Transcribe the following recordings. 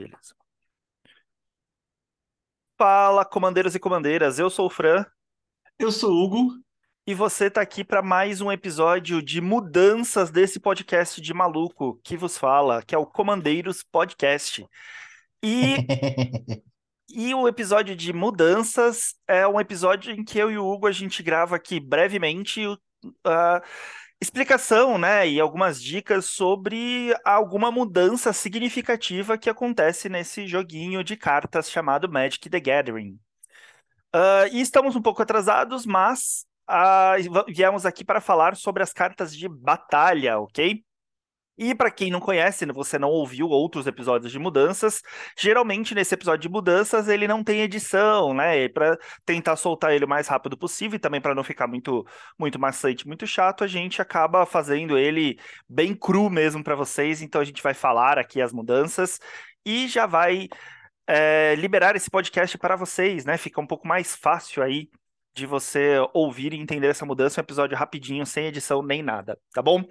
Beleza. Fala, comandeiros e comandeiras. Eu sou o Fran. Eu sou o Hugo. E você está aqui para mais um episódio de mudanças desse podcast de maluco que vos fala, que é o Comandeiros Podcast. E, e o episódio de mudanças é um episódio em que eu e o Hugo a gente grava aqui brevemente uh, explicação, né, e algumas dicas sobre alguma mudança significativa que acontece nesse joguinho de cartas chamado Magic the Gathering. Uh, e estamos um pouco atrasados, mas uh, viemos aqui para falar sobre as cartas de batalha, ok? E para quem não conhece, né, você não ouviu outros episódios de mudanças, geralmente nesse episódio de mudanças ele não tem edição, né? Para tentar soltar ele o mais rápido possível e também para não ficar muito muito maçante, muito chato, a gente acaba fazendo ele bem cru mesmo para vocês. Então a gente vai falar aqui as mudanças e já vai é, liberar esse podcast para vocês, né? Fica um pouco mais fácil aí de você ouvir e entender essa mudança, um episódio rapidinho, sem edição nem nada, tá bom?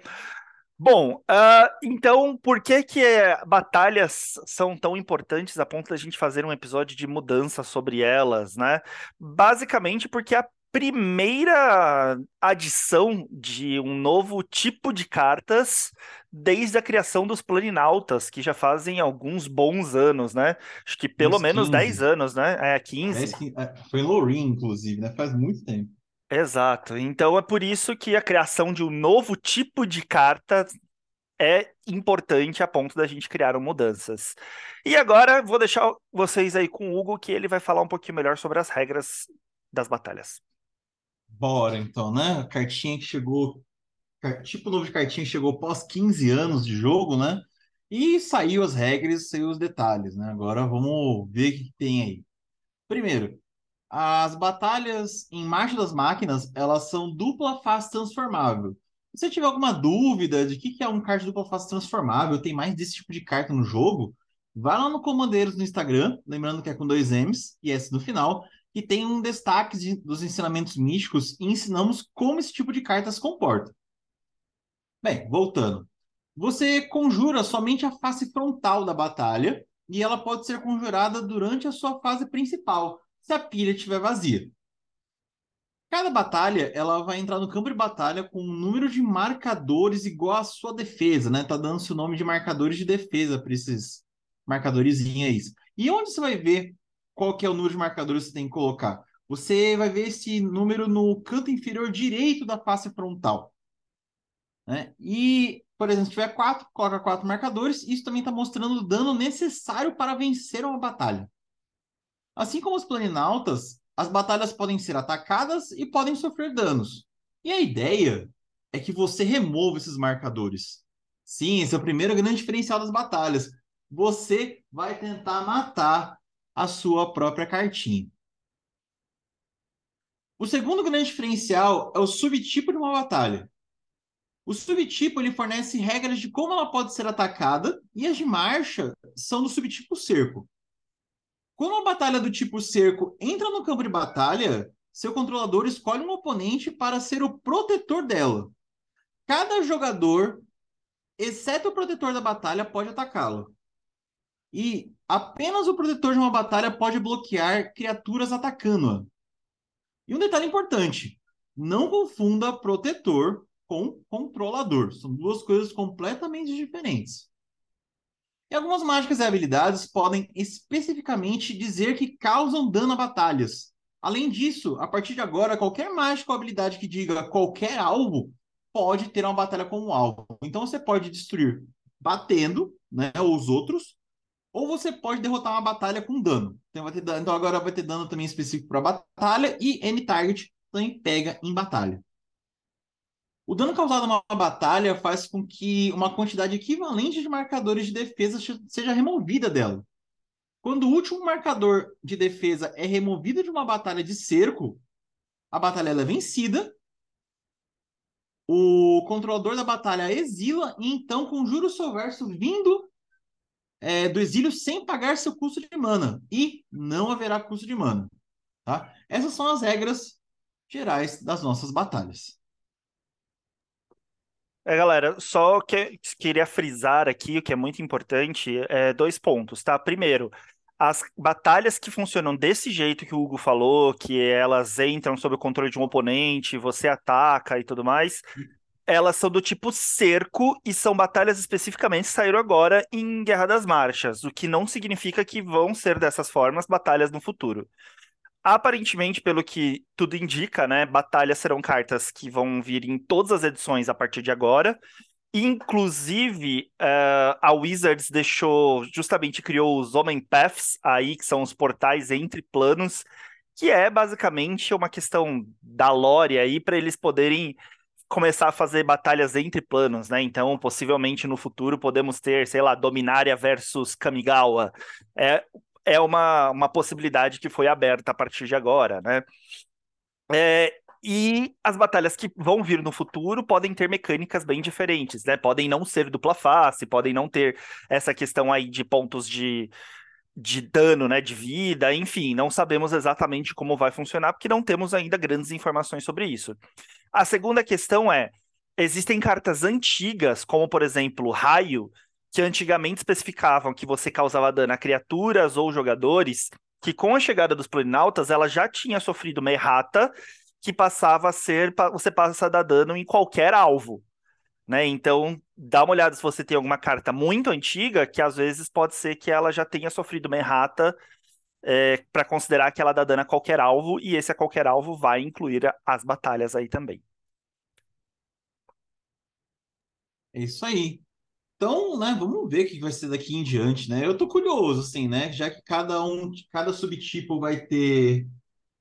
Bom, uh, então por que que batalhas são tão importantes a ponto da gente fazer um episódio de mudança sobre elas, né? Basicamente porque a primeira adição de um novo tipo de cartas desde a criação dos planinautas, que já fazem alguns bons anos, né? Acho que pelo Uns menos 15. 10 anos, né? É, 15. 10, é, foi em Loreen, inclusive, né? Faz muito tempo. Exato. Então é por isso que a criação de um novo tipo de carta é importante a ponto da gente criar mudanças. E agora vou deixar vocês aí com o Hugo, que ele vai falar um pouquinho melhor sobre as regras das batalhas. Bora, então, né? A cartinha que chegou, tipo novo de cartinha chegou após 15 anos de jogo, né? E saiu as regras, saiu os detalhes, né? Agora vamos ver o que tem aí. Primeiro, as batalhas em Marcha das Máquinas, elas são dupla face transformável. Se você tiver alguma dúvida de que, que é um card dupla face transformável, tem mais desse tipo de carta no jogo, vai lá no Comandeiros no Instagram, lembrando que é com dois M's e S no final, e tem um destaque de, dos ensinamentos místicos e ensinamos como esse tipo de carta se comporta. Bem, voltando. Você conjura somente a face frontal da batalha e ela pode ser conjurada durante a sua fase principal, se a pilha estiver vazia. Cada batalha, ela vai entrar no campo de batalha com um número de marcadores igual à sua defesa, né? Tá dando seu nome de marcadores de defesa para esses marcadores aí. E onde você vai ver qual que é o número de marcadores que você tem que colocar? Você vai ver esse número no canto inferior direito da face frontal. Né? E, por exemplo, se tiver quatro, coloca quatro marcadores. Isso também está mostrando o dano necessário para vencer uma batalha. Assim como os planinautas, as batalhas podem ser atacadas e podem sofrer danos. E a ideia é que você remova esses marcadores. Sim, esse é o primeiro grande diferencial das batalhas. Você vai tentar matar a sua própria cartinha. O segundo grande diferencial é o subtipo de uma batalha. O subtipo ele fornece regras de como ela pode ser atacada e as de marcha são do subtipo cerco. Quando uma batalha do tipo cerco entra no campo de batalha, seu controlador escolhe um oponente para ser o protetor dela. Cada jogador, exceto o protetor da batalha, pode atacá-lo. E apenas o protetor de uma batalha pode bloquear criaturas atacando-a. E um detalhe importante: não confunda protetor com controlador. São duas coisas completamente diferentes. E algumas mágicas e habilidades podem especificamente dizer que causam dano a batalhas. Além disso, a partir de agora, qualquer mágica ou habilidade que diga qualquer alvo pode ter uma batalha como alvo. Então você pode destruir batendo né, os outros, ou você pode derrotar uma batalha com dano. Então, vai ter, então agora vai ter dano também específico para batalha e N target também pega em batalha. O dano causado numa batalha faz com que uma quantidade equivalente de marcadores de defesa seja removida dela. Quando o último marcador de defesa é removido de uma batalha de cerco, a batalha é vencida, o controlador da batalha exila e então conjura o seu verso vindo é, do exílio sem pagar seu custo de mana. E não haverá custo de mana. Tá? Essas são as regras gerais das nossas batalhas. É, galera, só que queria frisar aqui o que é muito importante, é dois pontos, tá? Primeiro, as batalhas que funcionam desse jeito que o Hugo falou, que elas entram sob o controle de um oponente, você ataca e tudo mais, elas são do tipo cerco e são batalhas especificamente que saíram agora em Guerra das Marchas, o que não significa que vão ser dessas formas batalhas no futuro. Aparentemente, pelo que tudo indica, né, batalhas serão cartas que vão vir em todas as edições a partir de agora. Inclusive, uh, a Wizards deixou, justamente criou os Omen Paths aí, que são os portais entre planos, que é basicamente uma questão da lore aí para eles poderem começar a fazer batalhas entre planos, né? Então, possivelmente no futuro podemos ter, sei lá, Dominária versus Kamigawa. É, é uma, uma possibilidade que foi aberta a partir de agora, né? É, e as batalhas que vão vir no futuro podem ter mecânicas bem diferentes, né? Podem não ser dupla face, podem não ter essa questão aí de pontos de, de dano, né? De vida, enfim, não sabemos exatamente como vai funcionar, porque não temos ainda grandes informações sobre isso. A segunda questão é: existem cartas antigas, como por exemplo, Raio, que antigamente especificavam que você causava dano a criaturas ou jogadores, que com a chegada dos Planinautas ela já tinha sofrido uma errata que passava a ser você passa a dar dano em qualquer alvo. Né? Então, dá uma olhada se você tem alguma carta muito antiga, que às vezes pode ser que ela já tenha sofrido uma errata é, para considerar que ela dá dano a qualquer alvo, e esse a qualquer alvo vai incluir as batalhas aí também. É isso aí. Então, né, vamos ver o que vai ser daqui em diante, né? Eu tô curioso, assim, né? Já que cada um, cada subtipo vai ter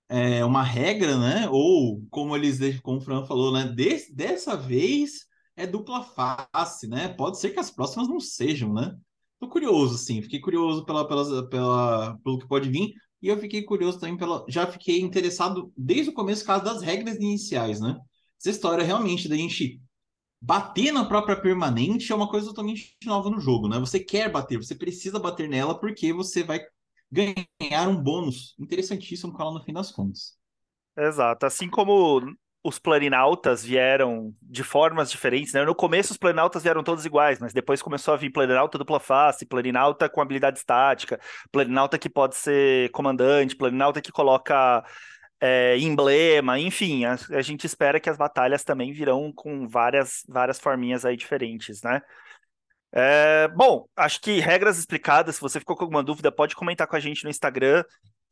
é, uma regra, né? Ou, como eles, como o Fran falou, né? Des, dessa vez é dupla face, né? Pode ser que as próximas não sejam, né? Tô curioso, sim. Fiquei curioso pela, pela, pela, pelo que pode vir. E eu fiquei curioso também pela. Já fiquei interessado desde o começo, causa das regras iniciais, né? Essa história realmente da gente bater na própria permanente é uma coisa totalmente nova no jogo, né? Você quer bater, você precisa bater nela porque você vai ganhar um bônus interessantíssimo com ela no fim das contas. Exato. Assim como os planinautas vieram de formas diferentes, né? No começo os planinautas vieram todos iguais, mas depois começou a vir planinauta dupla face, planinauta com habilidade estática, planinauta que pode ser comandante, planinauta que coloca é, emblema, enfim, a, a, gente espera que as batalhas também virão com várias, várias forminhas aí diferentes, né? É, bom, acho que regras explicadas, se você ficou com alguma dúvida, pode comentar com a gente no Instagram,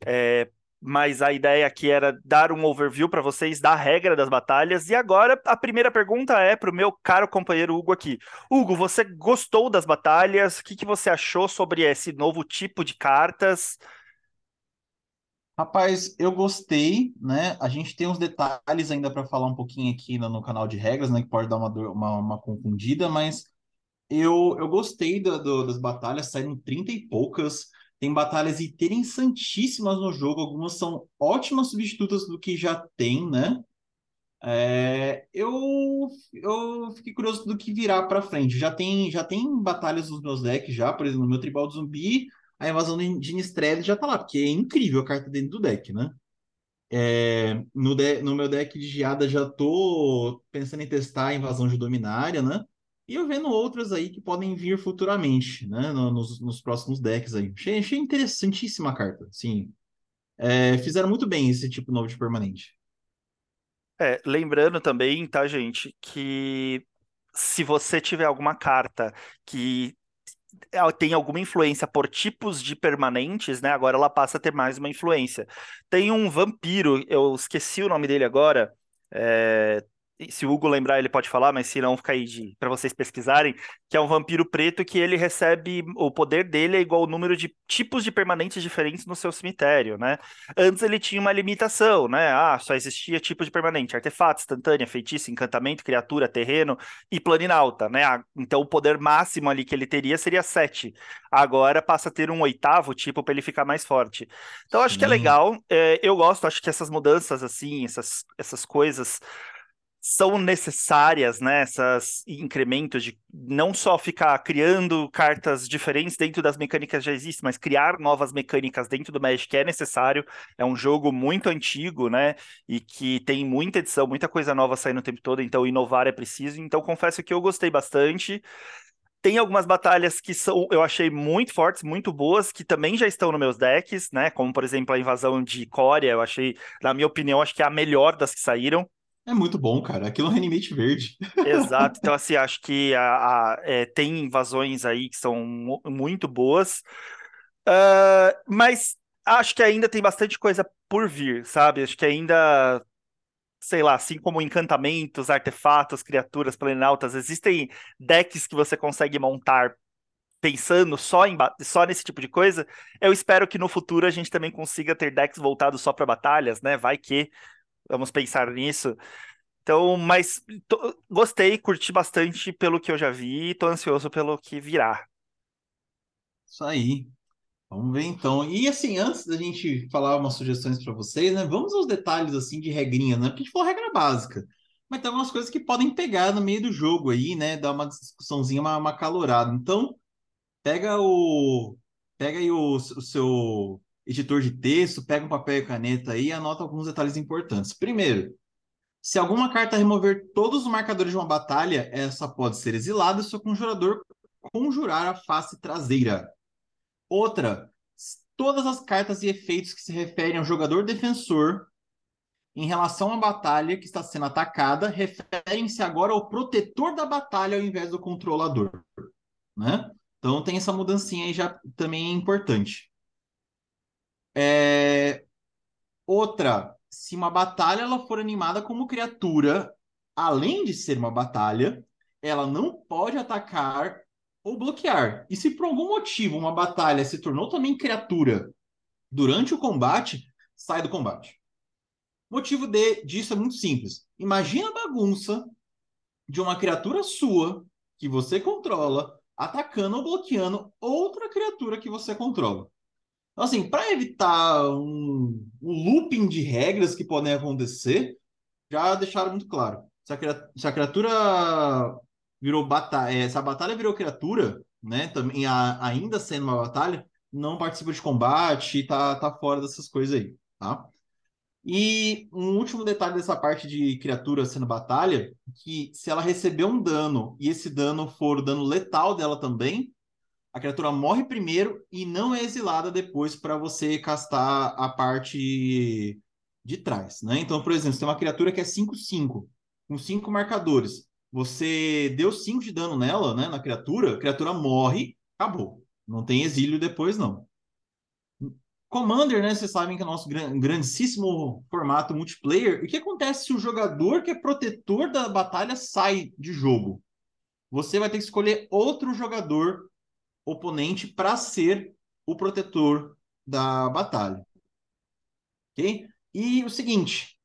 é, mas a ideia aqui era dar um overview para vocês da regra das batalhas. E agora a primeira pergunta é para o meu caro companheiro Hugo aqui. Hugo, você gostou das batalhas? O que, que você achou sobre esse novo tipo de cartas? Rapaz, eu gostei, né? A gente tem uns detalhes ainda para falar um pouquinho aqui no, no, canal de regras, né? Que pode dar uma, uma, uma confundida, mas eu, eu gostei do, do, das batalhas, saíram 30 e poucas. Tem batalhas interessantíssimas no jogo, algumas são ótimas substitutas do que já tem, né? É, eu, eu fiquei curioso do que virá para frente. Já tem, já tem batalhas nos meus decks, já, por exemplo, no meu Tribal de Zumbi a invasão de Nistrel já tá lá, porque é incrível a carta dentro do deck, né? É, no, de, no meu deck de geada já tô pensando em testar a invasão de Dominária, né? E eu vendo outras aí que podem vir futuramente, né? Nos, nos próximos decks aí. Achei, achei interessantíssima a carta, sim. É, fizeram muito bem esse tipo novo de permanente. É, lembrando também, tá, gente, que se você tiver alguma carta que tem alguma influência por tipos de permanentes, né? Agora ela passa a ter mais uma influência. Tem um vampiro, eu esqueci o nome dele agora. É, se o Hugo lembrar, ele pode falar, mas se não, fica aí para vocês pesquisarem, que é um vampiro preto que ele recebe, o poder dele é igual ao número de tipos de permanentes diferentes no seu cemitério, né? Antes ele tinha uma limitação, né? Ah, só existia tipo de permanente, artefato, instantânea, feitiço, encantamento, criatura, terreno e planinalta, né? Ah, então o poder máximo ali que ele teria seria 7. Agora passa a ter um oitavo tipo para ele ficar mais forte. Então acho Sim. que é legal, é, eu gosto, acho que essas mudanças assim, essas, essas coisas são necessárias, né, essas incrementos de não só ficar criando cartas diferentes dentro das mecânicas já existem, mas criar novas mecânicas dentro do Magic é necessário. É um jogo muito antigo, né, e que tem muita edição, muita coisa nova saindo o tempo todo, então inovar é preciso. Então confesso que eu gostei bastante. Tem algumas batalhas que são, eu achei muito fortes, muito boas, que também já estão nos meus decks, né? Como, por exemplo, a invasão de Coria, eu achei, na minha opinião, acho que é a melhor das que saíram. É muito bom, cara. Aquilo é um Reanimate verde. Exato. Então, assim, acho que a, a é, tem invasões aí que são muito boas. Uh, mas acho que ainda tem bastante coisa por vir, sabe? Acho que ainda, sei lá, assim como encantamentos, artefatos, criaturas planaltas, existem decks que você consegue montar pensando só, em, só nesse tipo de coisa. Eu espero que no futuro a gente também consiga ter decks voltados só para batalhas, né? Vai que Vamos pensar nisso. Então, mas tô, gostei, curti bastante pelo que eu já vi, tô ansioso pelo que virá. Isso aí. Vamos ver então. E assim, antes da gente falar umas sugestões para vocês, né? Vamos aos detalhes assim de regrinha, né? Porque a gente falou regra básica. Mas tem algumas coisas que podem pegar no meio do jogo aí, né? Dar uma discussãozinha, uma, uma calorada. Então, pega o. Pega aí o, o seu editor de texto, pega um papel e caneta aí e anota alguns detalhes importantes. Primeiro, se alguma carta remover todos os marcadores de uma batalha, essa pode ser exilada se o conjurador conjurar a face traseira. Outra, todas as cartas e efeitos que se referem ao jogador defensor em relação à batalha que está sendo atacada referem-se agora ao protetor da batalha ao invés do controlador, né? Então tem essa mudancinha aí já também é importante. É... Outra, se uma batalha ela for animada como criatura, além de ser uma batalha, ela não pode atacar ou bloquear. E se por algum motivo uma batalha se tornou também criatura durante o combate, sai do combate. O motivo de, disso é muito simples. Imagina a bagunça de uma criatura sua que você controla atacando ou bloqueando outra criatura que você controla. Então, assim, para evitar um, um, looping de regras que podem acontecer, já deixaram muito claro. Se a, se a criatura virou batalha, é, se a batalha virou criatura, né, também a, ainda sendo uma batalha, não participa de combate, tá, tá fora dessas coisas aí, tá? E um último detalhe dessa parte de criatura sendo batalha, que se ela receber um dano e esse dano for o dano letal dela também, a criatura morre primeiro e não é exilada depois para você castar a parte de trás, né? Então, por exemplo, você tem uma criatura que é 5-5, com 5 marcadores. Você deu 5 de dano nela, né, na criatura, a criatura morre, acabou. Não tem exílio depois, não. Commander, né? Vocês sabem que é o nosso grandíssimo formato multiplayer. O que acontece se o jogador que é protetor da batalha sai de jogo? Você vai ter que escolher outro jogador oponente para ser o protetor da batalha. Ok? E o seguinte: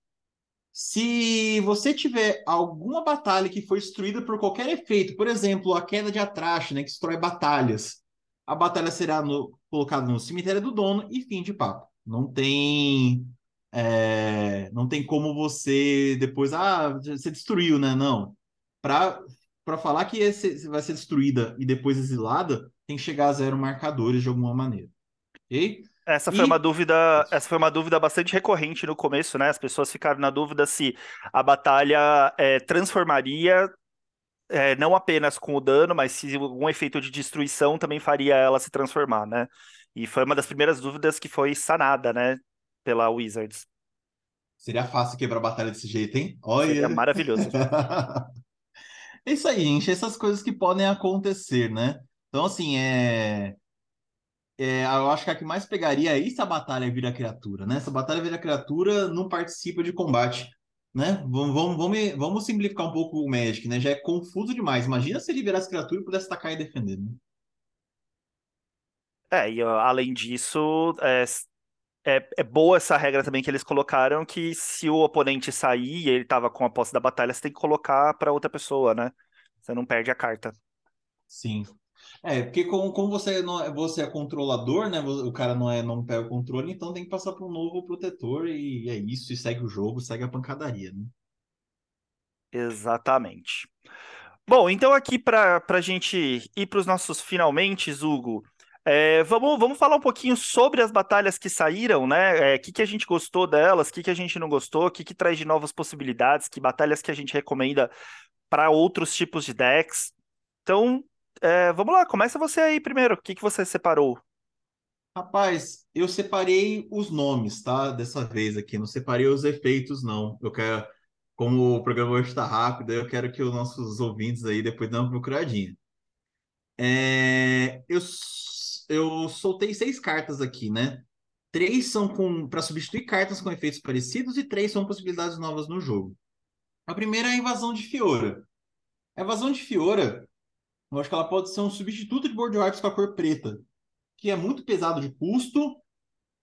se você tiver alguma batalha que foi destruída por qualquer efeito, por exemplo, a queda de atrache, né, que destrói batalhas, a batalha será no, colocada no cemitério do dono e fim de papo. Não tem. É, não tem como você depois. Ah, você destruiu, né? Não. Para falar que esse vai ser destruída e depois exilada, tem que chegar a zero marcadores de alguma maneira. Ok? Essa foi e... uma dúvida, essa foi uma dúvida bastante recorrente no começo, né? As pessoas ficaram na dúvida se a batalha é, transformaria é, não apenas com o dano, mas se algum efeito de destruição também faria ela se transformar, né? E foi uma das primeiras dúvidas que foi sanada, né? Pela Wizards. Seria fácil quebrar a batalha desse jeito, hein? Olha. Seria maravilhoso. é isso aí, gente. Essas coisas que podem acontecer, né? Então, assim, é... é... eu acho que a que mais pegaria é se a batalha vira criatura, né? Se a batalha vira criatura, não participa de combate, né? Vamos, vamos, vamos, vamos simplificar um pouco o Magic, né? Já é confuso demais. Imagina se ele virasse criatura e pudesse atacar e defender, né? É, e além disso, é, é, é, boa essa regra também que eles colocaram, que se o oponente sair e ele tava com a posse da batalha, você tem que colocar para outra pessoa, né? Você não perde a carta. Sim. É, porque como, como você, não, é, você é controlador, né? O cara não, é, não pega o controle, então tem que passar para um novo protetor e é isso, e segue o jogo, segue a pancadaria, né? Exatamente. Bom, então aqui para a gente ir para os nossos finalmente, Hugo, é, vamos, vamos falar um pouquinho sobre as batalhas que saíram, né? O é, que, que a gente gostou delas, o que, que a gente não gostou, o que, que traz de novas possibilidades, que batalhas que a gente recomenda para outros tipos de decks. Então, é, vamos lá, começa você aí primeiro. O que, que você separou? Rapaz, eu separei os nomes, tá? Dessa vez aqui, não separei os efeitos, não. Eu quero, como o programa hoje está rápido, eu quero que os nossos ouvintes aí depois dêem uma procuradinha. É, eu eu soltei seis cartas aqui, né? Três são para substituir cartas com efeitos parecidos e três são possibilidades novas no jogo. A primeira é a invasão de Fiora. A invasão de Fiora, eu acho que ela pode ser um substituto de board wipes com a cor preta, que é muito pesado de custo,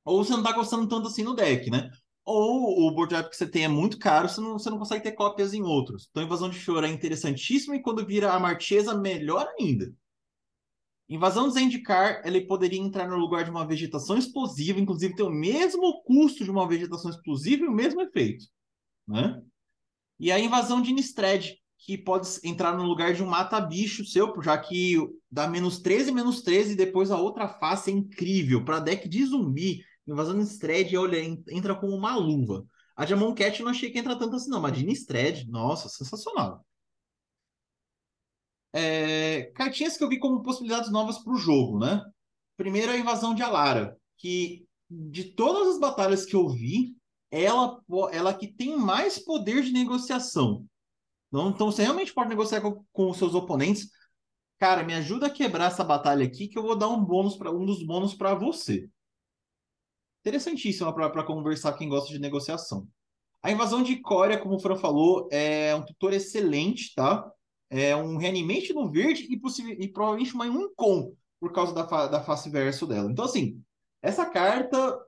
ou você não está gostando tanto assim no deck, né? Ou o board wipe que você tem é muito caro, você não, você não consegue ter cópias em outros. Então, invasão de Fiora é interessantíssima e quando vira a Marchesa, melhor ainda. Invasão de Zendikar, ele poderia entrar no lugar de uma vegetação explosiva, inclusive ter o mesmo custo de uma vegetação explosiva e o mesmo efeito. Né? E a invasão de Innistrad, que pode entrar no lugar de um mata-bicho seu, já que dá menos 13, menos 13, e depois a outra face é incrível. Para deck de zumbi, invasão de Innistrad, olha, entra como uma luva. A Jamon Cat não achei que entra tanto assim, não, mas de Innistrad, nossa, sensacional é, cartinhas que eu vi como possibilidades novas para o jogo, né? Primeiro, a invasão de Alara, que de todas as batalhas que eu vi, ela, ela que tem mais poder de negociação. Então, então você realmente pode negociar com, com os seus oponentes. Cara, me ajuda a quebrar essa batalha aqui, que eu vou dar um bônus para um dos bônus para você. Interessantíssima para conversar quem gosta de negociação. A invasão de Coreia, como o Fran falou, é um tutor excelente, tá? é, um reanimate no verde e, e provavelmente uma Uncon, por causa da, fa da face verso dela. Então, assim, essa carta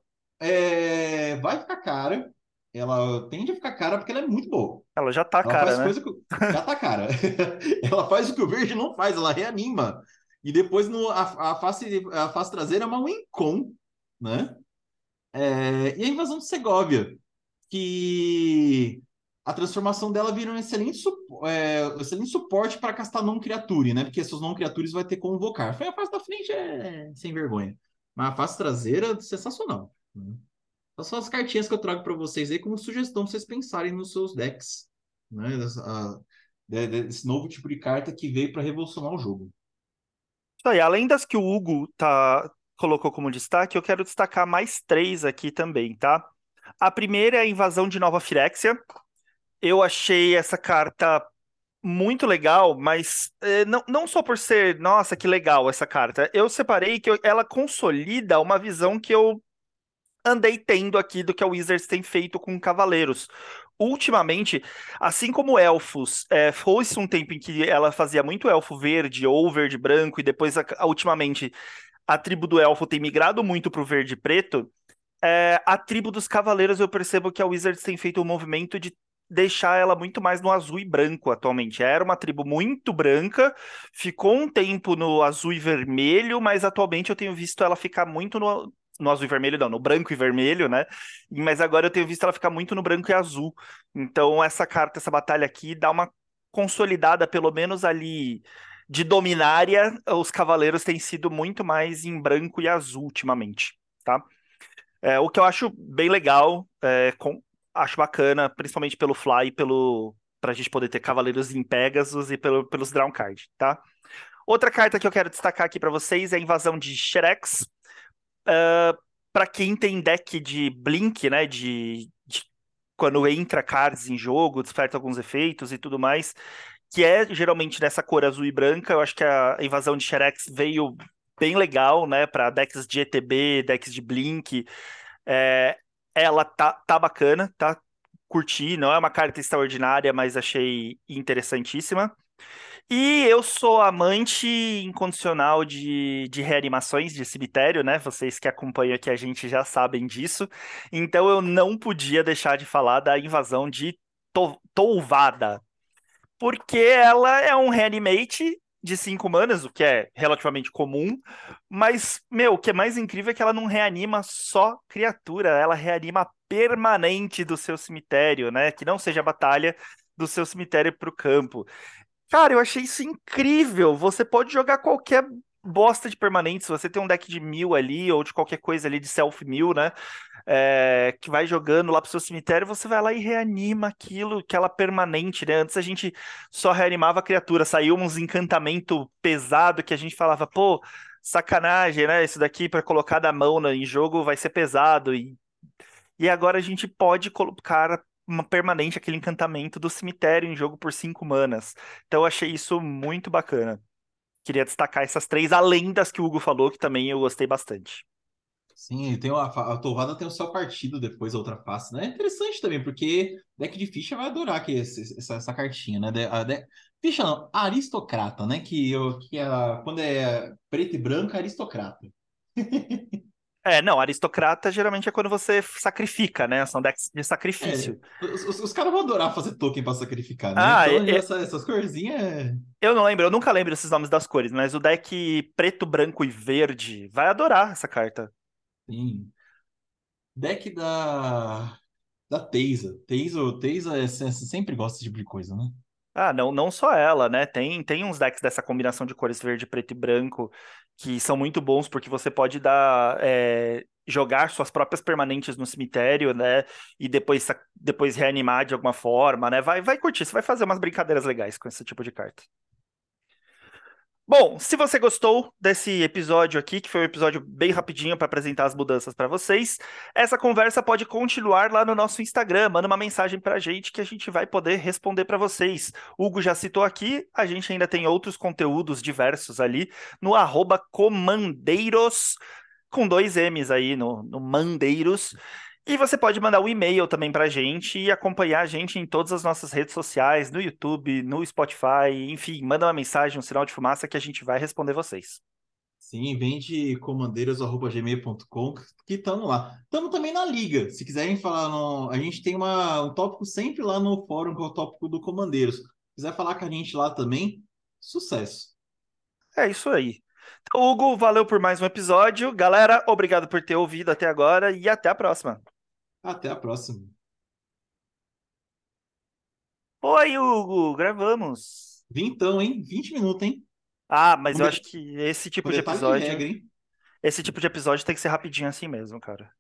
é, vai ficar cara. Ela tende a ficar cara porque ela é muito boa. Ela já tá ela cara, né? Que... Já tá cara. ela faz o que o verde não faz, ela reanima. E depois no, a, a, face, a face traseira é uma Wincon, né? É, e a invasão de Segovia, que a transformação dela vira um excelente, é, excelente suporte para castar não criature, né? Porque essas não criaturas vai ter como invocar. Foi a face da frente é sem vergonha. Mas a face traseira, sensacional. Né? Então, são as cartinhas que eu trago para vocês aí como sugestão para vocês pensarem nos seus decks. Né? Desse novo tipo de carta que veio para revolucionar o jogo. Isso aí, além das que o Hugo tá, colocou como destaque, eu quero destacar mais três aqui também, tá? A primeira é a invasão de Nova Firexia, eu achei essa carta muito legal, mas é, não, não só por ser, nossa, que legal essa carta. Eu separei que eu, ela consolida uma visão que eu andei tendo aqui do que a Wizards tem feito com cavaleiros. Ultimamente, assim como elfos, é, foi-se um tempo em que ela fazia muito elfo verde ou verde branco, e depois, a, a, ultimamente, a tribo do elfo tem migrado muito para o verde preto. É, a tribo dos cavaleiros, eu percebo que a Wizards tem feito um movimento de deixar ela muito mais no azul e branco atualmente. Era uma tribo muito branca, ficou um tempo no azul e vermelho, mas atualmente eu tenho visto ela ficar muito no, no azul e vermelho, não, no branco e vermelho, né? Mas agora eu tenho visto ela ficar muito no branco e azul. Então, essa carta, essa batalha aqui, dá uma consolidada, pelo menos ali, de dominária. Os cavaleiros têm sido muito mais em branco e azul ultimamente, tá? É, o que eu acho bem legal, é, com, acho bacana, principalmente pelo Fly pelo pra gente poder ter Cavaleiros em Pegasus e pelo, pelos Drown Card, tá? Outra carta que eu quero destacar aqui para vocês é a invasão de Sherex. Uh, para quem tem deck de Blink, né, de, de, quando entra cards em jogo, desperta alguns efeitos e tudo mais, que é geralmente nessa cor azul e branca, eu acho que a invasão de Sherex veio bem legal, né, para decks de ETB, decks de Blink. É, ela tá, tá bacana, tá? Curti, não é uma carta extraordinária, mas achei interessantíssima. E eu sou amante incondicional de, de reanimações de cemitério, né? Vocês que acompanham aqui a gente já sabem disso. Então eu não podia deixar de falar da invasão de Touvada. Porque ela é um reanimate de 5 manas, o que é relativamente comum, mas, meu, o que é mais incrível é que ela não reanima só criatura, ela reanima permanente do seu cemitério, né? Que não seja batalha, do seu cemitério para o campo. Cara, eu achei isso incrível. Você pode jogar qualquer bosta de permanente. Se você tem um deck de mil ali, ou de qualquer coisa ali de self mil, né? É, que vai jogando lá pro seu cemitério, você vai lá e reanima aquilo, aquela permanente, né? Antes a gente só reanimava a criatura, saiu uns encantamento pesado que a gente falava, pô, sacanagem, né? Isso daqui para colocar da mão né, em jogo vai ser pesado. E, e agora a gente pode colocar uma permanente, aquele encantamento do cemitério em jogo por cinco manas. Então eu achei isso muito bacana. Queria destacar essas três, além das que o Hugo falou, que também eu gostei bastante. Sim, tem a, a Torvada tem o seu partido depois, a outra face, né? É interessante também, porque deck de ficha vai adorar que esse, essa, essa cartinha, né? De, a de, ficha não, aristocrata, né? Que, eu, que é, quando é preto e branco, é aristocrata. É, não, aristocrata geralmente é quando você sacrifica, né? São decks de sacrifício. É, os, os, caras vão adorar fazer token pra sacrificar, né? Ah, então, é, essa, essas corzinhas. É eu não lembro, eu nunca lembro esses nomes das cores, mas o deck preto, branco e verde vai adorar essa carta. Sim. Deck da. Da Teisa. Teisa, Teisa é, sempre gosta desse tipo de coisa, né? Ah, não, não só ela, né? Tem, tem uns decks dessa combinação de cores verde, preto e branco que são muito bons porque você pode dar é, jogar suas próprias permanentes no cemitério, né? E depois, depois reanimar de alguma forma, né? Vai, vai curtir, você vai fazer umas brincadeiras legais com esse tipo de carta. Bom, se você gostou desse episódio aqui, que foi um episódio bem rapidinho para apresentar as mudanças para vocês, essa conversa pode continuar lá no nosso Instagram. Manda uma mensagem para a gente que a gente vai poder responder para vocês. Hugo já citou aqui, a gente ainda tem outros conteúdos diversos ali no comandeiros, com dois M's aí no, no Mandeiros. E você pode mandar um e-mail também para a gente e acompanhar a gente em todas as nossas redes sociais, no YouTube, no Spotify, enfim, manda uma mensagem, um sinal de fumaça que a gente vai responder vocês. Sim, vem de comandeiros.gmail.com que estamos lá. Estamos também na liga. Se quiserem falar, no... a gente tem uma, um tópico sempre lá no fórum, que é o tópico do Comandeiros. Se quiser falar com a gente lá também, sucesso. É isso aí. Então, Hugo, valeu por mais um episódio. Galera, obrigado por ter ouvido até agora e até a próxima. Até a próxima. Oi, Hugo, gravamos. Vintão, hein? 20 minutos, hein? Ah, mas eu acho que esse tipo de episódio. Regra? Esse tipo de episódio tem que ser rapidinho assim mesmo, cara.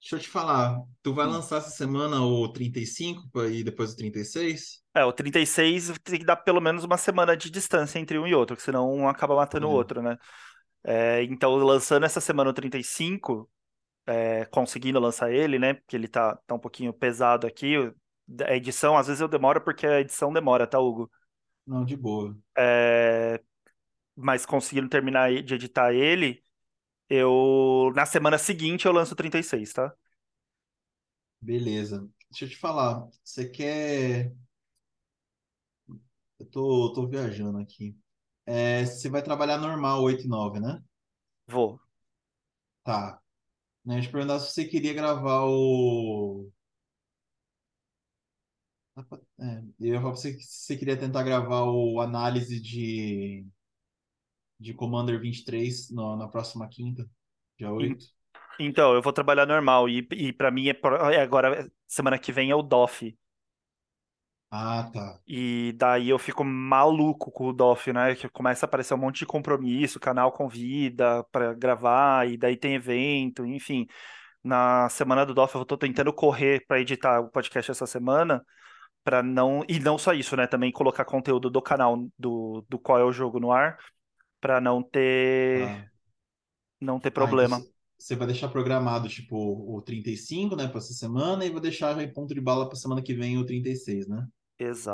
Deixa eu te falar, tu vai hum. lançar essa semana o 35 e depois o 36? É, o 36 tem que dar pelo menos uma semana de distância entre um e outro, que senão um acaba matando o outro, né? É, então, lançando essa semana o 35, é, conseguindo lançar ele, né? Porque ele tá, tá um pouquinho pesado aqui. A edição, às vezes eu demoro porque a edição demora, tá, Hugo? Não, de boa. É, mas conseguindo terminar de editar ele, eu na semana seguinte eu lanço o 36, tá? Beleza. Deixa eu te falar, você quer. Eu tô, tô viajando aqui. É, você vai trabalhar normal 8 e 9, né? Vou. Tá. Né, eu te perguntar se você queria gravar o. É, eu você que você queria tentar gravar o análise de, de Commander 23 no, na próxima quinta, dia 8. Então, eu vou trabalhar normal. E, e para mim é, é agora, semana que vem é o DOF. Ah, tá. E daí eu fico maluco com o DOF, né? Que começa a aparecer um monte de compromisso, o canal convida para gravar, e daí tem evento, enfim. Na semana do DOF eu tô tentando correr para editar o podcast essa semana, para não. E não só isso, né? Também colocar conteúdo do canal do, do qual é o jogo no ar, para não ter. Ah. Não ter problema. Ah, então você vai deixar programado, tipo, o 35, né, para essa semana, e vai deixar em ponto de bala para semana que vem o 36, né? Exato.